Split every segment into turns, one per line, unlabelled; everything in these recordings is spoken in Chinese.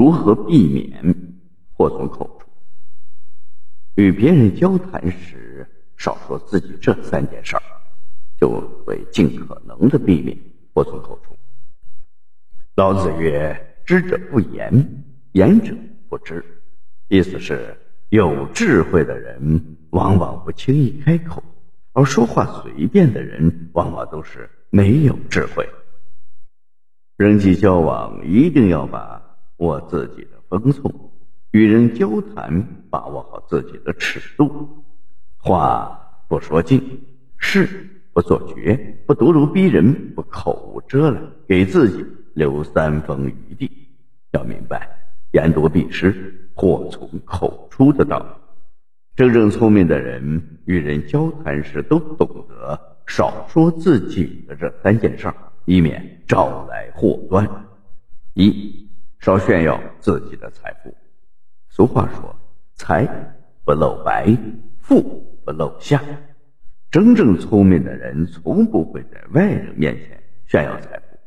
如何避免祸从口出？与别人交谈时，少说自己这三件事儿，就会尽可能的避免祸从口出。老子曰：“知者不言，言者不知。”意思是，有智慧的人往往不轻易开口，而说话随便的人往往都是没有智慧。人际交往一定要把握自己的分寸，与人交谈把握好自己的尺度，话不说尽，事不做绝，不咄咄逼人，不口无遮拦，给自己留三分余地。要明白言多必失，祸从口出的道理。真正聪明的人与人交谈时都懂得少说自己的这三件事，以免招来祸端。一少炫耀自己的财富。俗话说：“财不露白，富不露相。”真正聪明的人从不会在外人面前炫耀财富，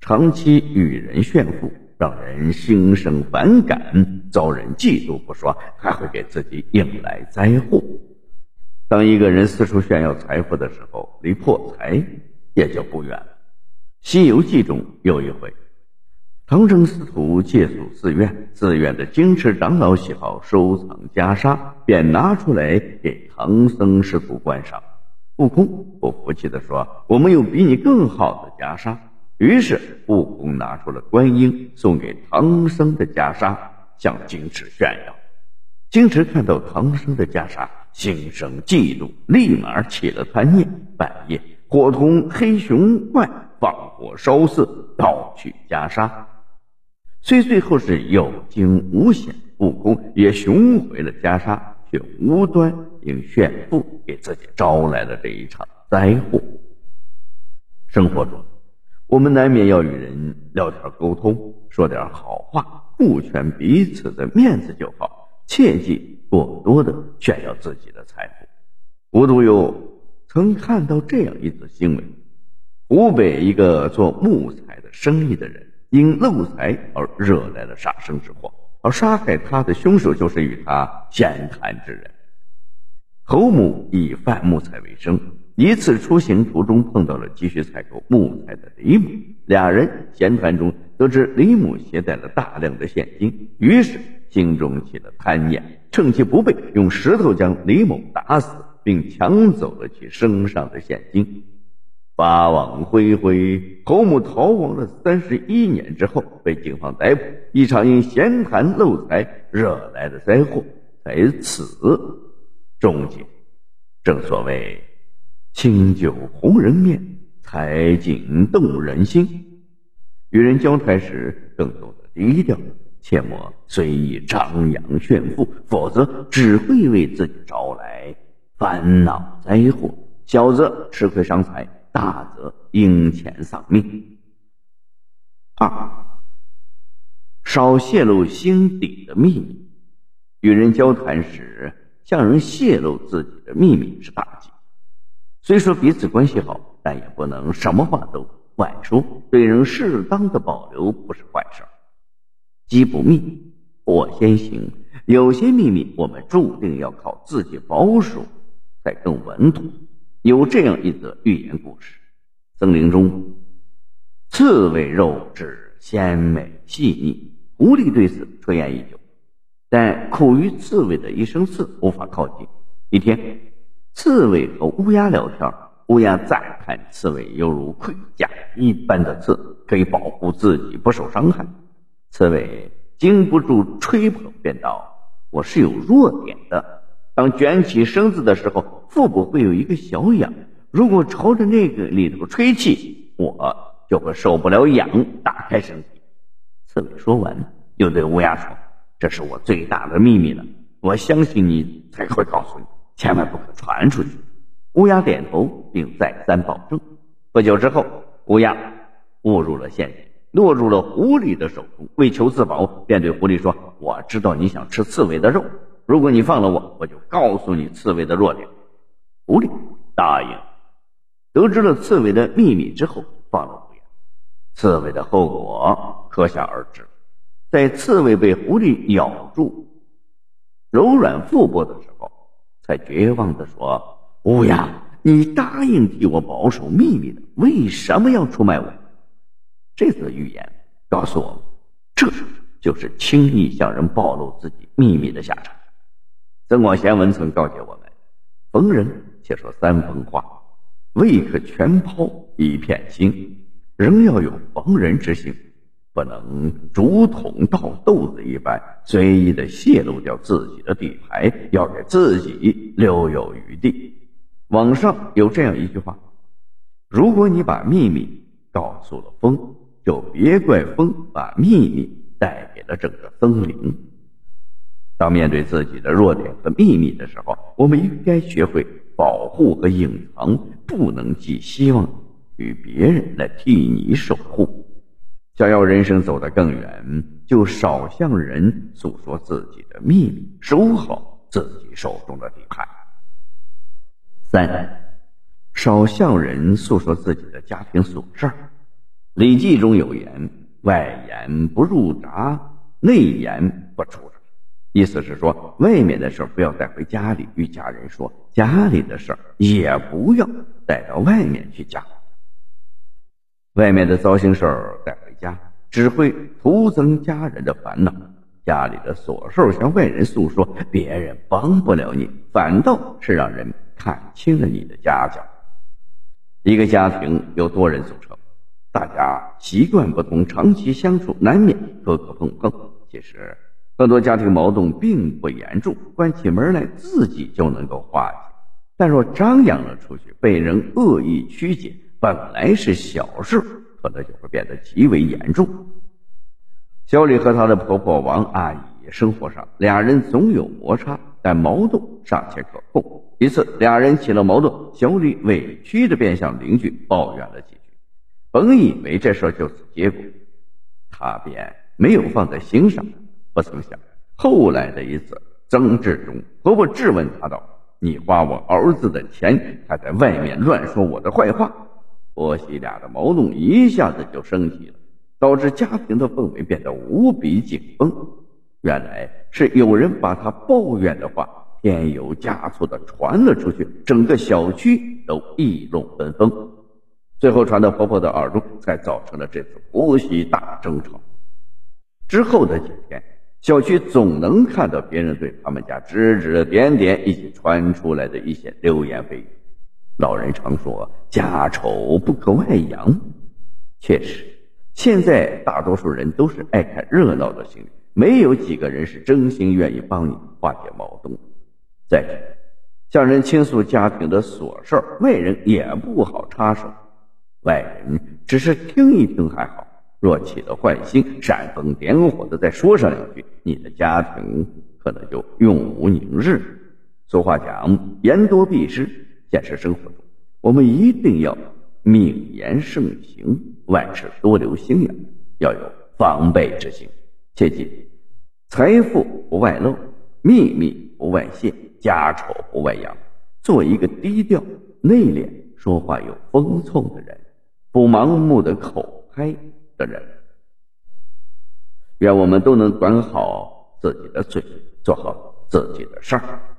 长期与人炫富，让人心生反感，遭人嫉妒不说，还会给自己引来灾祸。当一个人四处炫耀财富的时候，离破财也就不远了。《西游记》中有一回。唐僧师徒借宿寺院，寺院的金池长老喜好收藏袈裟，便拿出来给唐僧师徒观赏。悟空不服气地说：“我们有比你更好的袈裟。”于是悟空拿出了观音送给唐僧的袈裟，向金池炫耀。金池看到唐僧的袈裟，心生嫉妒，立马起了贪念。半夜，伙同黑熊怪放火烧寺，盗取袈裟。虽最后是有惊无险，悟空也寻回了袈裟，却无端因炫富给自己招来了这一场灾祸。生活中，我们难免要与人聊天沟通，说点好话，顾全彼此的面子就好，切忌过多的炫耀自己的财富。无独有曾看到这样一则新闻：湖北一个做木材的生意的人。因漏财而惹来了杀身之祸，而杀害他的凶手就是与他闲谈之人。侯母以贩木材为生，一次出行途中碰到了急需采购木材的李母，两人闲谈中得知李母携带了大量的现金，于是心中起了贪念，趁其不备，用石头将李某打死，并抢走了其身上的现金。法网恢恢，侯母逃亡了三十一年之后被警方逮捕。一场因闲谈漏财惹来的灾祸在此终结。正所谓“清酒红人面，才景动人心”。与人交谈时更懂得低调，切莫随意张扬炫富，否则只会为自己招来烦恼灾祸，小则吃亏伤财。大则因钱丧命。二，少泄露心底的秘密。与人交谈时，向人泄露自己的秘密是大忌。虽说彼此关系好，但也不能什么话都外说。对人适当的保留不是坏事。机不密，我先行。有些秘密，我们注定要靠自己保守，才更稳妥。有这样一则寓言故事：森林中，刺猬肉质鲜美细腻，狐狸对此垂涎已久，但苦于刺猬的一声刺，无法靠近。一天，刺猬和乌鸦聊天，乌鸦赞叹刺猬犹如盔甲一般的刺，可以保护自己不受伤害。刺猬经不住吹捧，便道：“我是有弱点的。”当卷起身子的时候，腹部会有一个小痒。如果朝着那个里头吹气，我就会受不了痒，打开身体。刺猬说完，又对乌鸦说：“这是我最大的秘密了，我相信你才会告诉你，千万不可传出去。”乌鸦点头，并再三保证。不久之后，乌鸦误入了陷阱，落入了狐狸的手中。为求自保，便对狐狸说：“我知道你想吃刺猬的肉。”如果你放了我，我就告诉你刺猬的弱点。狐狸答应。得知了刺猬的秘密之后，放了乌鸦。刺猬的后果可想而知。在刺猬被狐狸咬住柔软腹部的时候，才绝望的说：“乌鸦，你答应替我保守秘密的，为什么要出卖我？”这则寓言告诉我们，这就是轻易向人暴露自己秘密的下场。曾广贤文曾告诫我们：“逢人且说三分话，未可全抛一片心，仍要有防人之心。”不能竹筒倒豆子一般随意的泄露掉自己的底牌，要给自己留有余地。网上有这样一句话：如果你把秘密告诉了风，就别怪风把秘密带给了整个森林。当面对自己的弱点和秘密的时候，我们应该学会保护和隐藏，不能寄希望于别人来替你守护。想要人生走得更远，就少向人诉说自己的秘密，守好自己手中的底牌。三，少向人诉说自己的家庭琐事儿。《礼记》中有言：“外言不入闸，内言不出。”意思是说，外面的事不要带回家里与家人说，家里的事也不要带到外面去讲。外面的糟心事儿带回家，只会徒增家人的烦恼；家里的琐事向外人诉说，别人帮不了你，反倒是让人看清了你的家教。一个家庭由多人组成，大家习惯不同，长期相处难免磕磕碰碰。其实，很多家庭矛盾并不严重，关起门来自己就能够化解。但若张扬了出去，被人恶意曲解。本来是小事，可能就会变得极为严重。小李和她的婆婆王阿姨生活上，俩人总有摩擦，但矛盾尚且可控。一次，俩人起了矛盾，小李委屈的便向邻居抱怨了几句，本以为这事就此结果，他便没有放在心上。不曾想，后来的一次争执中，婆婆质问他道：“你花我儿子的钱，还在外面乱说我的坏话。”婆媳俩的矛盾一下子就升级了，导致家庭的氛围变得无比紧绷。原来是有人把他抱怨的话添油加醋的传了出去，整个小区都议论纷纷，最后传到婆婆的耳中，才造成了这次婆媳大争吵。之后的几天，小区总能看到别人对他们家指指点点，以及传出来的一些流言蜚语。老人常说“家丑不可外扬”，确实，现在大多数人都是爱看热闹的心理，没有几个人是真心愿意帮你化解矛盾。再者，向人倾诉家庭的琐事外人也不好插手。外人只是听一听还好，若起了坏心，煽风点火的再说上两句，你的家庭可能就永无宁日。俗话讲：“言多必失。”现实生活中，我们一定要敏言慎行，万事多留心眼，要有防备之心。切记，财富不外露，秘密不外泄，家丑不外扬。做一个低调、内敛、说话有风寸的人，不盲目的口嗨的人。愿我们都能管好自己的嘴，做好自己的事儿。